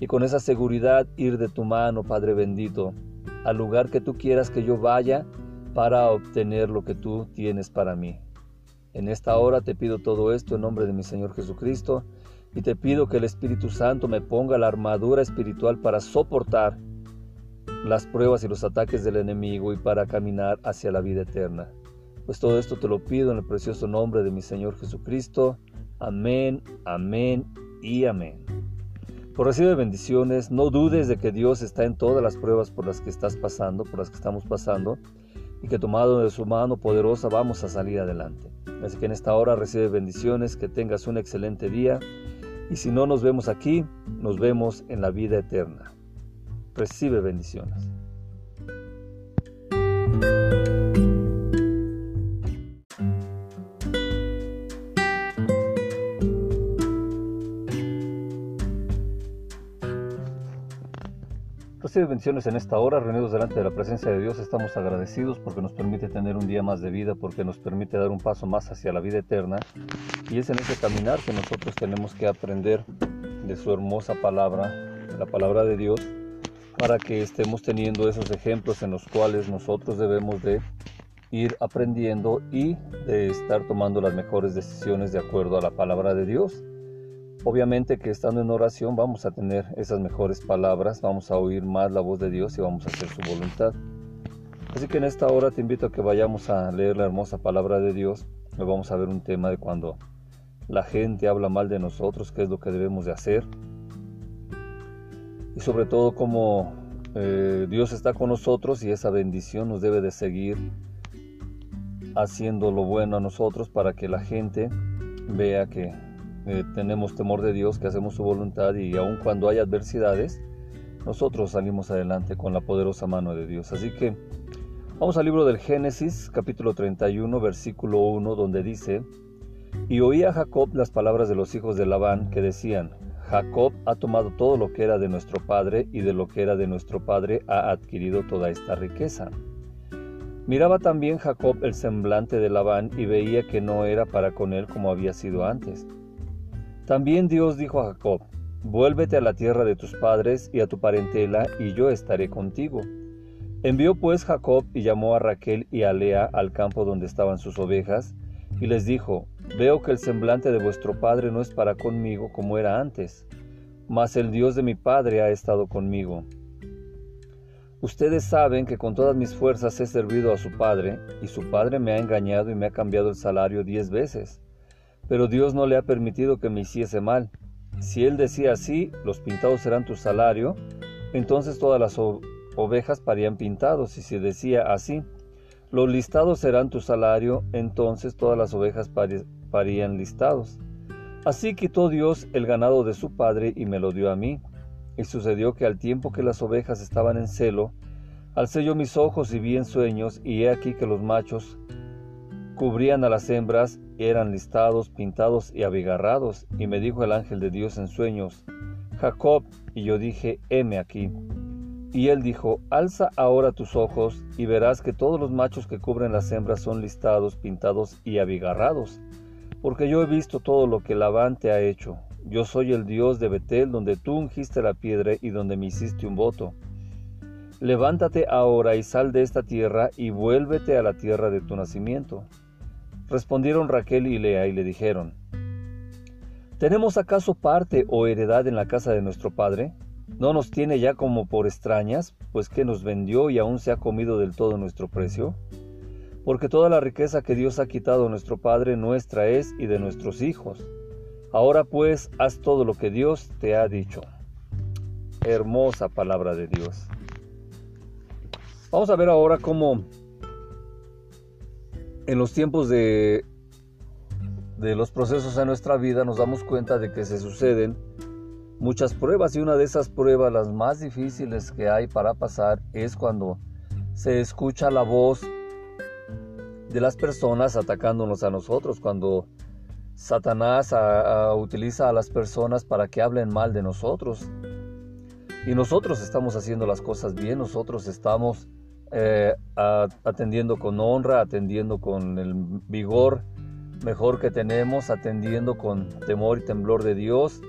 y con esa seguridad ir de tu mano, Padre bendito, al lugar que tú quieras que yo vaya para obtener lo que tú tienes para mí. En esta hora te pido todo esto en nombre de mi Señor Jesucristo y te pido que el Espíritu Santo me ponga la armadura espiritual para soportar las pruebas y los ataques del enemigo y para caminar hacia la vida eterna. Pues todo esto te lo pido en el precioso nombre de mi Señor Jesucristo. Amén, amén y amén. Por recibe bendiciones, no dudes de que Dios está en todas las pruebas por las que estás pasando, por las que estamos pasando, y que tomado de su mano poderosa vamos a salir adelante. Así que en esta hora recibe bendiciones, que tengas un excelente día y si no nos vemos aquí, nos vemos en la vida eterna. Recibe bendiciones. Bendiciones en esta hora, reunidos delante de la presencia de Dios. Estamos agradecidos porque nos permite tener un día más de vida, porque nos permite dar un paso más hacia la vida eterna. Y es en ese caminar que nosotros tenemos que aprender de su hermosa palabra, la palabra de Dios, para que estemos teniendo esos ejemplos en los cuales nosotros debemos de ir aprendiendo y de estar tomando las mejores decisiones de acuerdo a la palabra de Dios. Obviamente que estando en oración vamos a tener esas mejores palabras, vamos a oír más la voz de Dios y vamos a hacer su voluntad. Así que en esta hora te invito a que vayamos a leer la hermosa palabra de Dios. Hoy vamos a ver un tema de cuando la gente habla mal de nosotros, qué es lo que debemos de hacer. Y sobre todo cómo eh, Dios está con nosotros y esa bendición nos debe de seguir haciendo lo bueno a nosotros para que la gente vea que eh, tenemos temor de Dios, que hacemos su voluntad y aun cuando hay adversidades, nosotros salimos adelante con la poderosa mano de Dios. Así que vamos al libro del Génesis, capítulo 31, versículo 1, donde dice, y oía Jacob las palabras de los hijos de Labán que decían, Jacob ha tomado todo lo que era de nuestro padre y de lo que era de nuestro padre ha adquirido toda esta riqueza. Miraba también Jacob el semblante de Labán y veía que no era para con él como había sido antes también Dios dijo a Jacob, Vuélvete a la tierra de tus padres y a tu parentela, y yo estaré contigo. Envió pues Jacob y llamó a Raquel y a Lea al campo donde estaban sus ovejas, y les dijo, Veo que el semblante de vuestro padre no es para conmigo como era antes, mas el Dios de mi padre ha estado conmigo. Ustedes saben que con todas mis fuerzas he servido a su padre, y su padre me ha engañado y me ha cambiado el salario diez veces. Pero Dios no le ha permitido que me hiciese mal. Si él decía así, los pintados serán tu salario, entonces todas las ovejas parían pintados. Y si decía así, los listados serán tu salario, entonces todas las ovejas parían listados. Así quitó Dios el ganado de su padre y me lo dio a mí. Y sucedió que al tiempo que las ovejas estaban en celo, alcé yo mis ojos y vi en sueños, y he aquí que los machos cubrían a las hembras, eran listados, pintados y abigarrados, y me dijo el ángel de Dios en sueños, Jacob, y yo dije, heme aquí. Y él dijo, alza ahora tus ojos, y verás que todos los machos que cubren las hembras son listados, pintados y abigarrados, porque yo he visto todo lo que Labán te ha hecho. Yo soy el Dios de Betel, donde tú ungiste la piedra y donde me hiciste un voto. Levántate ahora y sal de esta tierra y vuélvete a la tierra de tu nacimiento. Respondieron Raquel y Lea y le dijeron, ¿Tenemos acaso parte o heredad en la casa de nuestro padre? ¿No nos tiene ya como por extrañas, pues que nos vendió y aún se ha comido del todo nuestro precio? Porque toda la riqueza que Dios ha quitado a nuestro Padre nuestra es y de nuestros hijos. Ahora pues haz todo lo que Dios te ha dicho. Hermosa palabra de Dios. Vamos a ver ahora cómo en los tiempos de, de los procesos en nuestra vida nos damos cuenta de que se suceden muchas pruebas y una de esas pruebas, las más difíciles que hay para pasar, es cuando se escucha la voz de las personas atacándonos a nosotros, cuando Satanás utiliza a las personas para que hablen mal de nosotros. Y nosotros estamos haciendo las cosas bien, nosotros estamos eh, atendiendo con honra, atendiendo con el vigor mejor que tenemos, atendiendo con temor y temblor de Dios,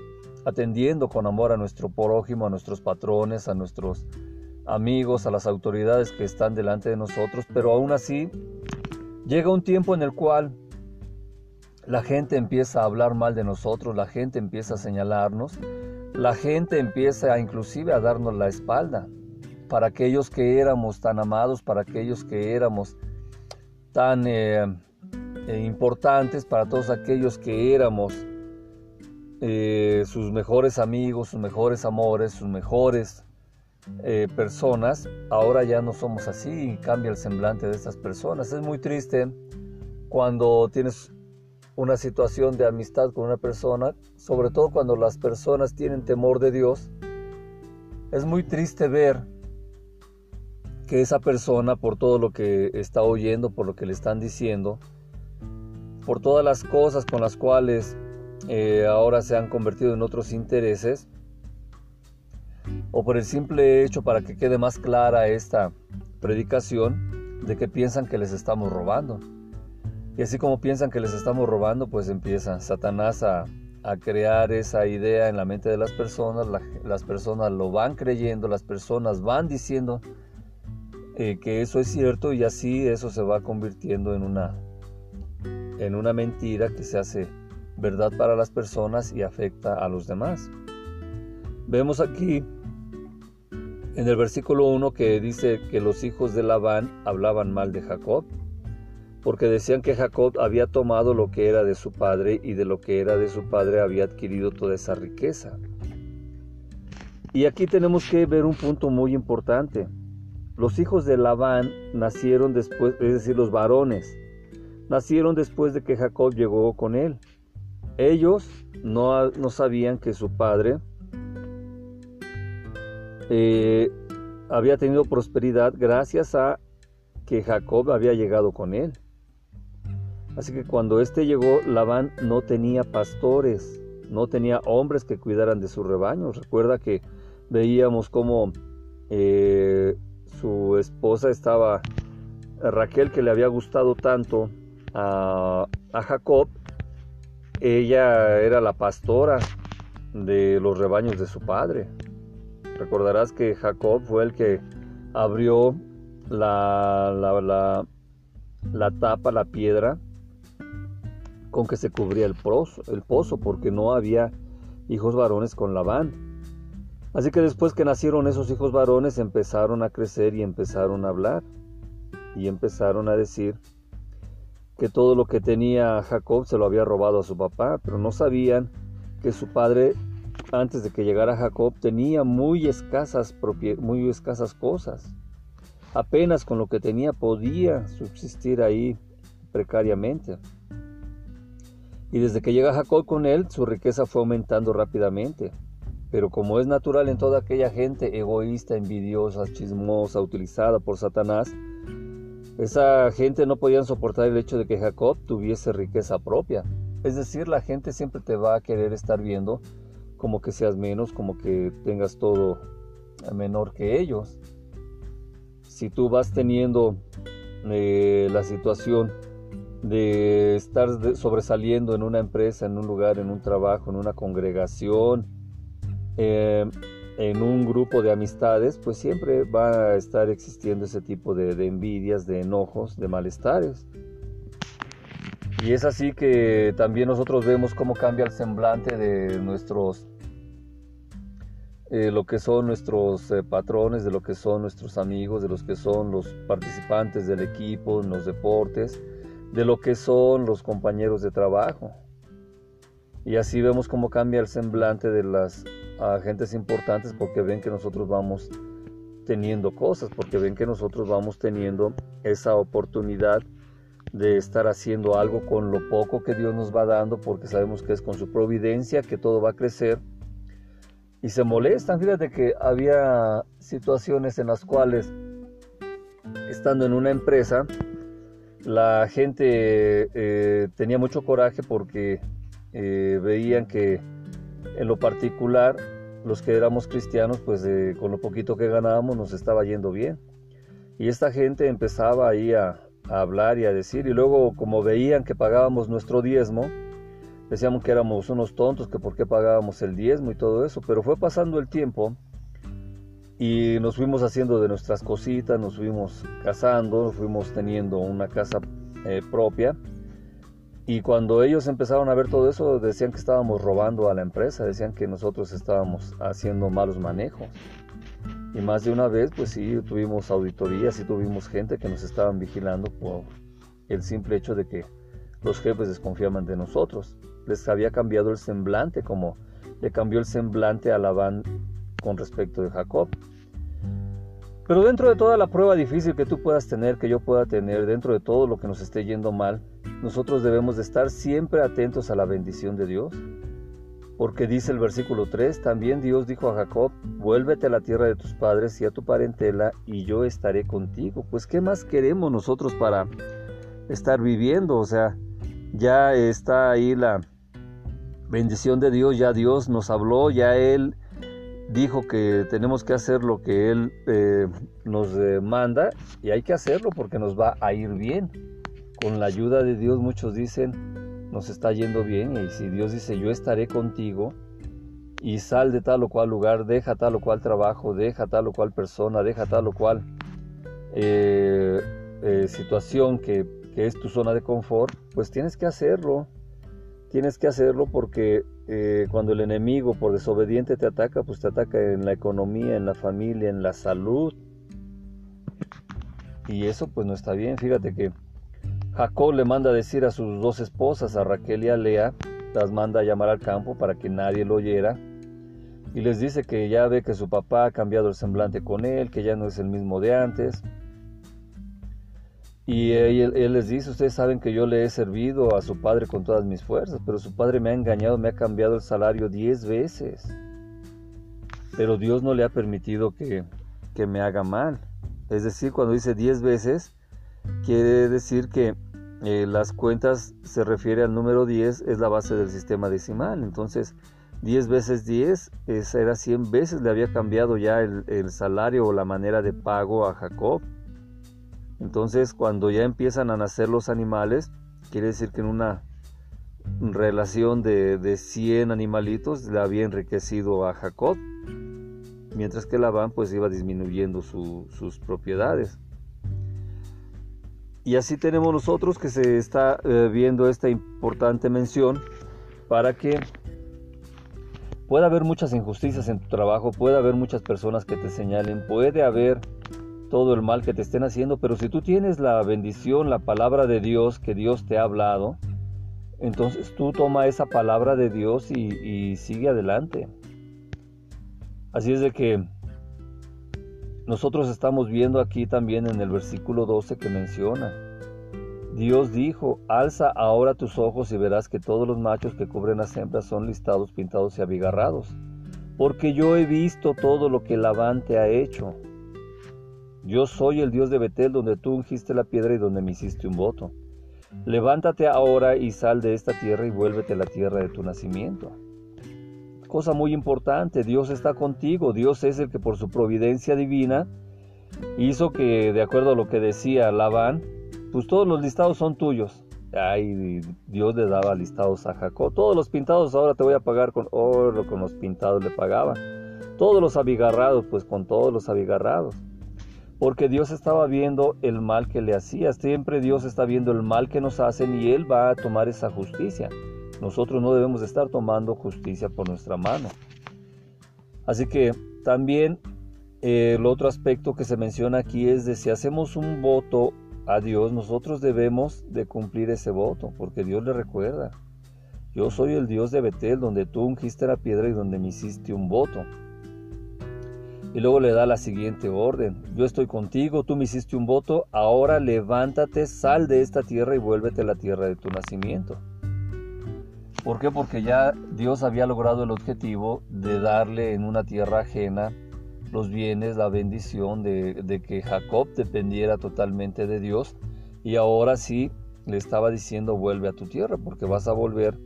atendiendo con amor a nuestro prójimo, a nuestros patrones, a nuestros amigos, a las autoridades que están delante de nosotros, pero aún así llega un tiempo en el cual la gente empieza a hablar mal de nosotros, la gente empieza a señalarnos, la gente empieza inclusive a darnos la espalda para aquellos que éramos tan amados, para aquellos que éramos tan eh, eh, importantes, para todos aquellos que éramos eh, sus mejores amigos, sus mejores amores, sus mejores personas, ahora ya no somos así y cambia el semblante de estas personas. Es muy triste cuando tienes una situación de amistad con una persona, sobre todo cuando las personas tienen temor de Dios. Es muy triste ver que esa persona, por todo lo que está oyendo, por lo que le están diciendo, por todas las cosas con las cuales eh, ahora se han convertido en otros intereses, o por el simple hecho para que quede más clara esta predicación de que piensan que les estamos robando. Y así como piensan que les estamos robando, pues empieza Satanás a, crear esa idea en la mente de las personas, las personas lo van creyendo, las personas van diciendo eh, que eso es cierto y así eso se va convirtiendo en una, en una mentira que se hace verdad para las personas y afecta a los demás. Vemos aquí en el versículo 1 que dice que los hijos de Labán hablaban mal de Jacob, porque decían que Jacob había tomado lo que era de su padre y de lo que era de su padre había adquirido toda esa riqueza. Y aquí tenemos que ver un punto muy importante. Los hijos de Labán nacieron después, es decir, los varones, nacieron después de que Jacob llegó con él. Ellos no, no sabían que su padre eh, había tenido prosperidad gracias a que Jacob había llegado con él. Así que cuando éste llegó, Labán no tenía pastores, no tenía hombres que cuidaran de sus rebaños. Recuerda que veíamos cómo eh, su esposa estaba, Raquel, que le había gustado tanto a, Jacob, ella era la pastora de los rebaños de su padre. Recordarás que Jacob fue el que abrió la, la, la, tapa, la piedra con que se cubría el pozo, el pozo, porque no había hijos varones con Labán. Así que después que nacieron esos hijos varones empezaron a crecer y empezaron a hablar y empezaron a decir que todo lo que tenía Jacob se lo había robado a su papá, pero no sabían que su padre antes de que llegara Jacob tenía muy escasas, muy escasas cosas. Apenas con lo que tenía podía subsistir ahí precariamente. Y desde que llega Jacob con él, su riqueza fue aumentando rápidamente. Pero como es natural en toda aquella gente egoísta, envidiosa, chismosa, utilizada por Satanás, esa gente no podían soportar el hecho de que Jacob tuviese riqueza propia. Es decir, la gente siempre te va a querer estar viendo como que seas menos, como que tengas todo menor que ellos. Si tú vas teniendo eh, la situación de estar sobresaliendo en una empresa, en un lugar, en un trabajo, en una congregación, eh, en un grupo de amistades, pues siempre va a estar existiendo ese tipo de, envidias, de enojos, de malestares. Y es así que también nosotros vemos cómo cambia el semblante de nuestros, eh, lo que son nuestros eh, patrones, de lo que son nuestros amigos, de los que son los participantes del equipo en los deportes, de lo que son los compañeros de trabajo. Y así vemos cómo cambia el semblante de las agentes importantes porque ven que nosotros vamos teniendo cosas, porque ven que nosotros vamos teniendo esa oportunidad de estar haciendo algo con lo poco que Dios nos va dando, porque sabemos que es con su providencia que todo va a crecer. Y se molestan, fíjate que había situaciones en las cuales, estando en una empresa, la gente eh, tenía mucho coraje porque eh, veían que en lo particular los que éramos cristianos, pues con lo poquito que ganábamos nos estaba yendo bien. Y esta gente empezaba ahí a, hablar y a decir, y luego como veían que pagábamos nuestro diezmo, decíamos que éramos unos tontos, que por qué pagábamos el diezmo y todo eso, pero fue pasando el tiempo y nos fuimos haciendo de nuestras cositas, nos fuimos casando, nos fuimos teniendo una casa eh, propia y cuando ellos empezaron a ver todo eso, decían que estábamos robando a la empresa, decían que nosotros estábamos haciendo malos manejos. Y más de una vez, pues sí, tuvimos auditorías y tuvimos gente que nos estaban vigilando por el simple hecho de que los jefes desconfiaban de nosotros. Les había cambiado el semblante, como le cambió el semblante a Labán con respecto de Jacob. Pero dentro de toda la prueba difícil que tú puedas tener, que yo pueda tener, dentro de todo lo que nos esté yendo mal, nosotros debemos de estar siempre atentos a la bendición de Dios. Porque dice el versículo 3, también Dios dijo a Jacob, vuélvete a la tierra de tus padres y a tu parentela y yo estaré contigo. Pues ¿qué más queremos nosotros para estar viviendo? O sea, ya está ahí la bendición de Dios, ya Dios nos habló, ya Él dijo que tenemos que hacer lo que Él eh, nos manda y hay que hacerlo porque nos va a ir bien con la ayuda de Dios muchos dicen, nos está yendo bien y si Dios dice, yo estaré contigo y sal de tal o cual lugar, deja tal o cual trabajo, deja tal o cual persona, deja tal o cual eh, eh, situación que, que, es tu zona de confort, pues tienes que hacerlo. Tienes que hacerlo porque eh, cuando el enemigo por desobediente te ataca, pues te ataca en la economía, en la familia, en la salud. Y eso pues no está bien. Fíjate que Jacob le manda a decir a sus dos esposas, a Raquel y a Lea, las manda a llamar al campo para que nadie lo oyera. Y les dice que ya ve que su papá ha cambiado el semblante con él, que ya no es el mismo de antes. Y él, les dice, ustedes saben que yo le he servido a su padre con todas mis fuerzas, pero su padre me ha engañado, me ha cambiado el salario diez veces. Pero Dios no le ha permitido que, que me haga mal. Es decir, cuando dice diez veces, quiere decir que eh, las cuentas se refiere al número 10, es la base del sistema decimal. Entonces, 10 veces 10 era 100 veces, le había cambiado ya el, salario o la manera de pago a Jacob. Entonces, cuando ya empiezan a nacer los animales, quiere decir que en una relación de, de 100 animalitos le había enriquecido a Jacob, mientras que Labán pues iba disminuyendo sus propiedades. Y así tenemos nosotros que se está eh, viendo esta importante mención para que pueda haber muchas injusticias en tu trabajo, puede haber muchas personas que te señalen, puede haber todo el mal que te estén haciendo, pero si tú tienes la bendición, la palabra de Dios que Dios te ha hablado, entonces tú toma esa palabra de Dios y, sigue adelante. Así es de que nosotros estamos viendo aquí también en el versículo 12 que menciona, Dios dijo, alza ahora tus ojos y verás que todos los machos que cubren las hembras son listados, pintados y abigarrados, porque yo he visto todo lo que Labán te ha hecho. Yo soy el Dios de Betel, donde tú ungiste la piedra y donde me hiciste un voto. Levántate ahora y sal de esta tierra y vuélvete a la tierra de tu nacimiento. Cosa muy importante, Dios está contigo, Dios es el que por su providencia divina hizo que, de acuerdo a lo que decía Labán, pues todos los listados son tuyos. Ay, Dios le daba listados a Jacob. Todos los pintados ahora te voy a pagar con oro, con los pintados le pagaba. Todos los abigarrados, pues con todos los abigarrados. Porque Dios estaba viendo el mal que le hacía. Siempre Dios está viendo el mal que nos hacen y Él va a tomar esa justicia. Nosotros no debemos estar tomando justicia por nuestra mano. Así que también eh, el otro aspecto que se menciona aquí es de si hacemos un voto a Dios, nosotros debemos de cumplir ese voto, porque Dios le recuerda. Yo soy el Dios de Betel, donde tú ungiste la piedra y donde me hiciste un voto. Y luego le da la siguiente orden. Yo estoy contigo, tú me hiciste un voto, ahora levántate, sal de esta tierra y vuélvete a la tierra de tu nacimiento. ¿Por qué? Porque ya Dios había logrado el objetivo de darle en una tierra ajena los bienes, la bendición de, que Jacob dependiera totalmente de Dios. Y ahora sí le estaba diciendo vuelve a tu tierra porque vas a volver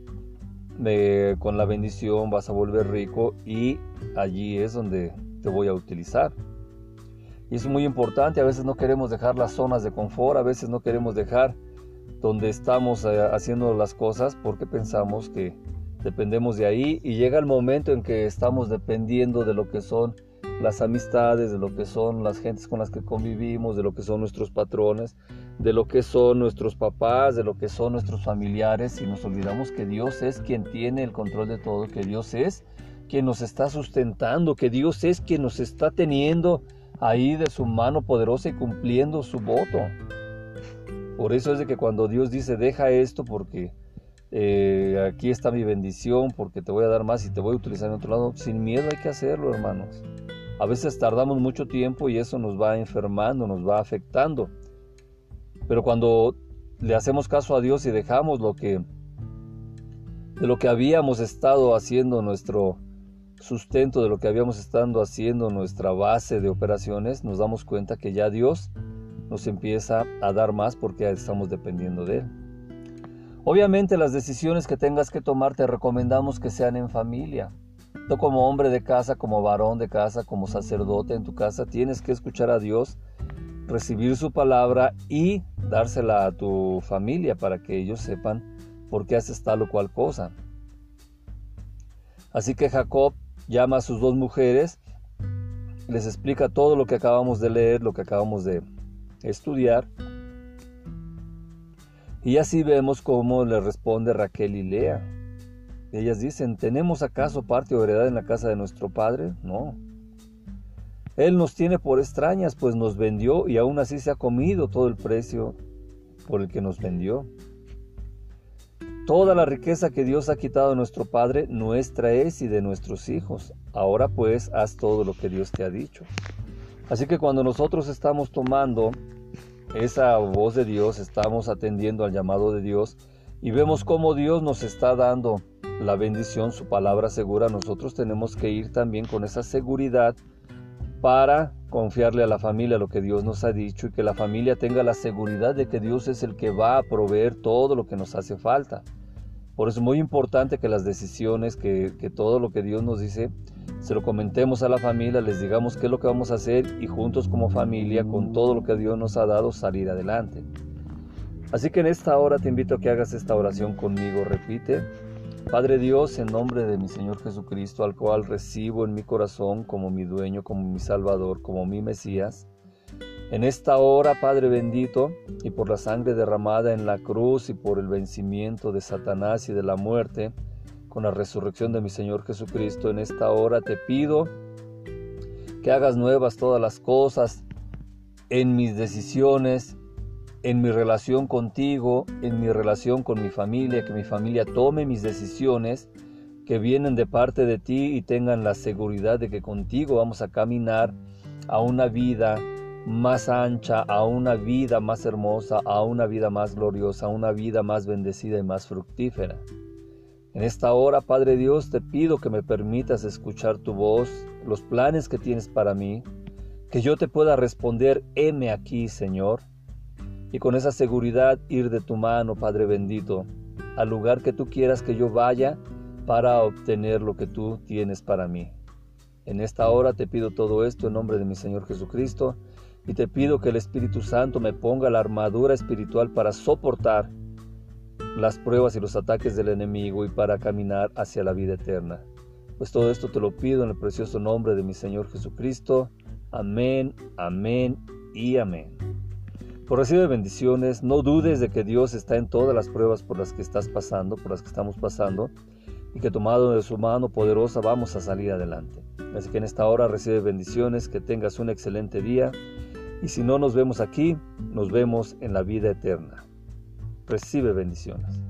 eh, con la bendición, vas a volver rico y allí es donde te voy a utilizar. Y es muy importante, a veces no queremos dejar las zonas de confort, a veces no queremos dejar donde estamos eh, haciendo las cosas porque pensamos que dependemos de ahí y llega el momento en que estamos dependiendo de lo que son las amistades, de lo que son las gentes con las que convivimos, de lo que son nuestros patrones, de lo que son nuestros papás, de lo que son nuestros familiares y nos olvidamos que Dios es quien tiene el control de todo, que Dios es quien nos está sustentando, que Dios es quien nos está teniendo ahí de su mano poderosa y cumpliendo su voto. Por eso es de que cuando Dios dice, deja esto porque eh, aquí está mi bendición, porque te voy a dar más y te voy a utilizar en otro lado, sin miedo hay que hacerlo, hermanos. A veces tardamos mucho tiempo y eso nos va enfermando, nos va afectando. Pero cuando le hacemos caso a Dios y dejamos lo que de lo que habíamos estado haciendo nuestro sustento de lo que habíamos estado haciendo, nuestra base de operaciones, nos damos cuenta que ya Dios nos empieza a dar más porque estamos dependiendo de Él. Obviamente las decisiones que tengas que tomar te recomendamos que sean en familia. Tú como hombre de casa, como varón de casa, como sacerdote en tu casa, tienes que escuchar a Dios, recibir su palabra y dársela a tu familia para que ellos sepan por qué haces tal o cual cosa. Así que Jacob llama a sus dos mujeres, les explica todo lo que acabamos de leer, lo que acabamos de estudiar. Y así vemos cómo le responde Raquel y Lea. Ellas dicen, ¿tenemos acaso parte o heredad en la casa de nuestro padre? No. Él nos tiene por extrañas, pues nos vendió y aún así se ha comido todo el precio por el que nos vendió. Toda la riqueza que Dios ha quitado a nuestro Padre, nuestra es y de nuestros hijos. Ahora pues haz todo lo que Dios te ha dicho. Así que cuando nosotros estamos tomando esa voz de Dios, estamos atendiendo al llamado de Dios y vemos cómo Dios nos está dando la bendición, su palabra segura, nosotros tenemos que ir también con esa seguridad para confiarle a la familia lo que Dios nos ha dicho y que la familia tenga la seguridad de que Dios es el que va a proveer todo lo que nos hace falta. Por eso es muy importante que las decisiones, que, todo lo que Dios nos dice, se lo comentemos a la familia, les digamos qué es lo que vamos a hacer y juntos como familia, con todo lo que Dios nos ha dado, salir adelante. Así que en esta hora te invito a que hagas esta oración conmigo. Repite, Padre Dios, en nombre de mi Señor Jesucristo, al cual recibo en mi corazón como mi dueño, como mi Salvador, como mi Mesías, en esta hora, Padre bendito, y por la sangre derramada en la cruz y por el vencimiento de Satanás y de la muerte, con la resurrección de mi Señor Jesucristo, en esta hora te pido que hagas nuevas todas las cosas en mis decisiones, en mi relación contigo, en mi relación con mi familia, que mi familia tome mis decisiones que vienen de parte de ti y tengan la seguridad de que contigo vamos a caminar a una vida más ancha, a una vida más hermosa, a una vida más gloriosa, a una vida más bendecida y más fructífera. En esta hora, Padre Dios, te pido que me permitas escuchar tu voz, los planes que tienes para mí, que yo te pueda responder, heme aquí, Señor, y con esa seguridad ir de tu mano, Padre bendito, al lugar que tú quieras que yo vaya para obtener lo que tú tienes para mí. En esta hora te pido todo esto en nombre de mi Señor Jesucristo y te pido que el Espíritu Santo me ponga la armadura espiritual para soportar las pruebas y los ataques del enemigo y para caminar hacia la vida eterna. Pues todo esto te lo pido en el precioso nombre de mi Señor Jesucristo. Amén, amén y amén. Recibe bendiciones, no dudes de que Dios está en todas las pruebas por las que estás pasando, por las que estamos pasando, y que tomado de su mano poderosa vamos a salir adelante. Así que en esta hora recibe bendiciones, que tengas un excelente día, y si no nos vemos aquí, nos vemos en la vida eterna. Recibe bendiciones.